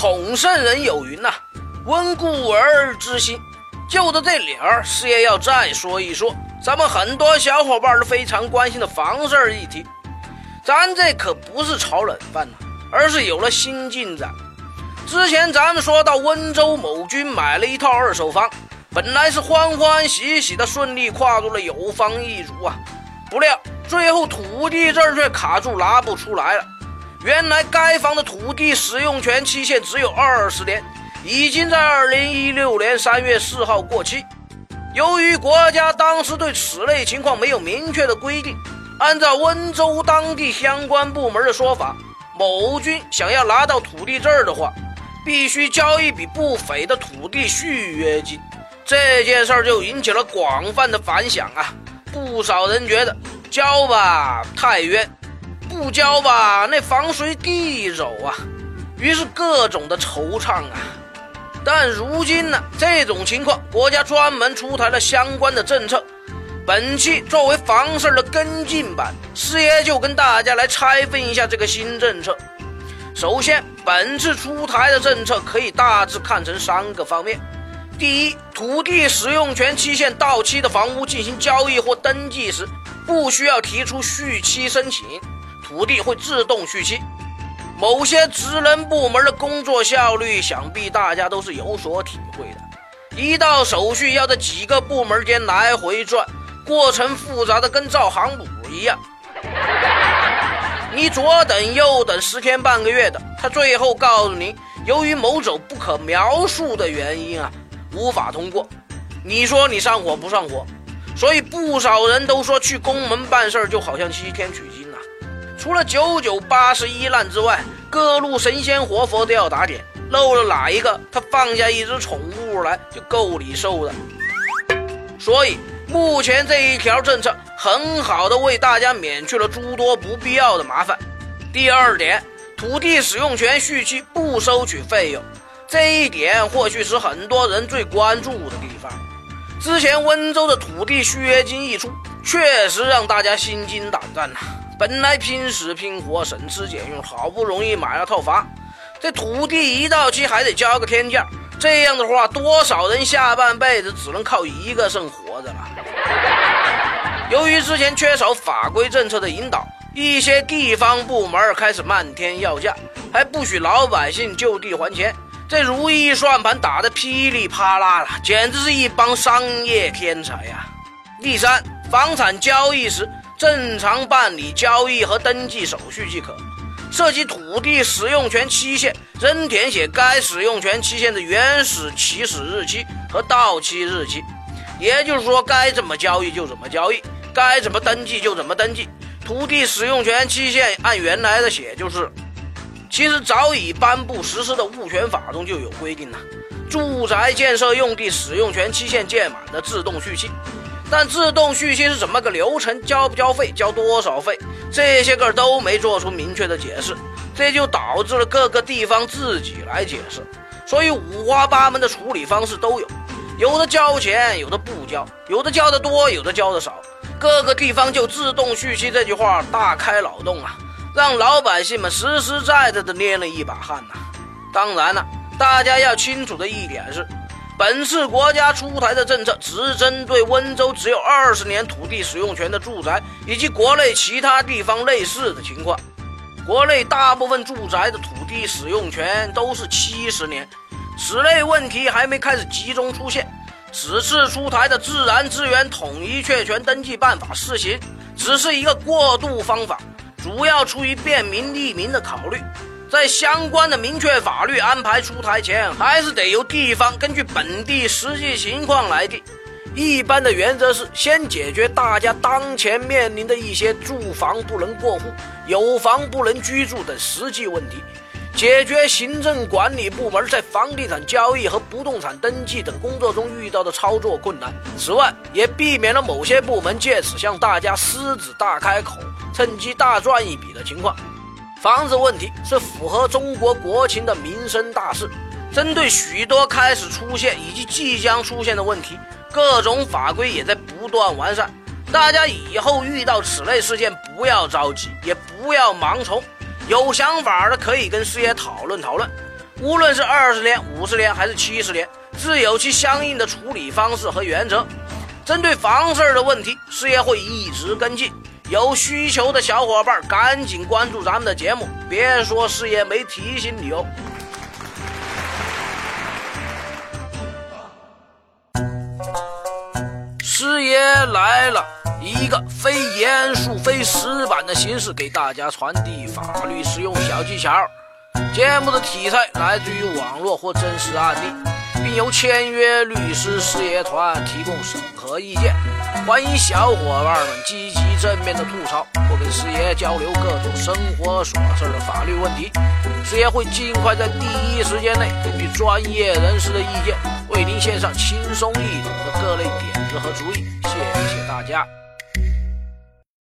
孔圣人有云呐：“温故而知新。”就着这理儿，师爷要再说一说咱们很多小伙伴都非常关心的房事儿议题。咱这可不是炒冷饭呐，而是有了新进展。之前咱们说到温州某君买了一套二手房，本来是欢欢喜喜的顺利跨入了有房一族啊，不料最后土地证却卡住拿不出来了。原来该房的土地使用权期限只有二十年。已经在二零一六年三月四号过期。由于国家当时对此类情况没有明确的规定，按照温州当地相关部门的说法，某军想要拿到土地证的话，必须交一笔不菲的土地续约金。这件事儿就引起了广泛的反响啊！不少人觉得交吧太冤，不交吧那房随地走啊，于是各种的惆怅啊。但如今呢，这种情况，国家专门出台了相关的政策。本期作为房事的跟进版，师爷就跟大家来拆分一下这个新政策。首先，本次出台的政策可以大致看成三个方面：第一，土地使用权期限到期的房屋进行交易或登记时，不需要提出续期申请，土地会自动续期。某些职能部门的工作效率，想必大家都是有所体会的。一道手续要在几个部门间来回转，过程复杂的跟造航母一样。你左等右等十天半个月的，他最后告诉你，由于某种不可描述的原因啊，无法通过。你说你上火不上火？所以不少人都说去宫门办事就好像西天取经。除了九九八十一难之外，各路神仙活佛都要打点，漏了哪一个，他放下一只宠物来就够你受的。所以目前这一条政策很好的为大家免去了诸多不必要的麻烦。第二点，土地使用权续期不收取费用，这一点或许是很多人最关注的地方。之前温州的土地续约金一出，确实让大家心惊胆战呐。本来拼死拼活、省吃俭用，好不容易买了套房，这土地一到期还得交个天价。这样的话，多少人下半辈子只能靠一个肾活着了。由于之前缺少法规政策的引导，一些地方部门开始漫天要价，还不许老百姓就地还钱。这如意算盘打得噼里啪啦了，简直是一帮商业天才呀！第三，房产交易时。正常办理交易和登记手续即可。涉及土地使用权期限，仍填写该使用权期限的原始起始日期和到期日期。也就是说，该怎么交易就怎么交易，该怎么登记就怎么登记。土地使用权期限按原来的写就是。其实早已颁布实施的物权法中就有规定了，住宅建设用地使用权期限届满的自动续期。但自动续期是怎么个流程？交不交费？交多少费？这些个都没做出明确的解释，这就导致了各个地方自己来解释，所以五花八门的处理方式都有，有的交钱，有的不交，有的交的多，有的交的少。各个地方就自动续期这句话大开脑洞啊，让老百姓们实实在在的捏了一把汗呐。当然了，大家要清楚的一点是。本次国家出台的政策只针对温州只有二十年土地使用权的住宅，以及国内其他地方类似的情况。国内大部分住宅的土地使用权都是七十年，此类问题还没开始集中出现。此次出台的《自然资源统一确权登记办法》试行，只是一个过渡方法，主要出于便民利民的考虑。在相关的明确法律安排出台前，还是得由地方根据本地实际情况来定。一般的原则是先解决大家当前面临的一些住房不能过户、有房不能居住等实际问题，解决行政管理部门在房地产交易和不动产登记等工作中遇到的操作困难。此外，也避免了某些部门借此向大家狮子大开口，趁机大赚一笔的情况。房子问题是符合中国国情的民生大事，针对许多开始出现以及即将出现的问题，各种法规也在不断完善。大家以后遇到此类事件，不要着急，也不要盲从，有想法的可以跟师爷讨论讨论。无论是二十年、五十年还是七十年，自有其相应的处理方式和原则。针对房事儿的问题，师爷会一直跟进。有需求的小伙伴赶紧关注咱们的节目，别说师爷没提醒你哦。师爷来了，一个非严肃、非死板的形式给大家传递法律实用小技巧。节目的题材来自于网络或真实案例，并由签约律师事业团提供审核意见。欢迎小伙伴们积极正面的吐槽或跟师爷交流各种生活琐事的法律问题，师爷会尽快在第一时间内根据专业人士的意见，为您献上轻松易懂的各类点子和主意。谢谢大家。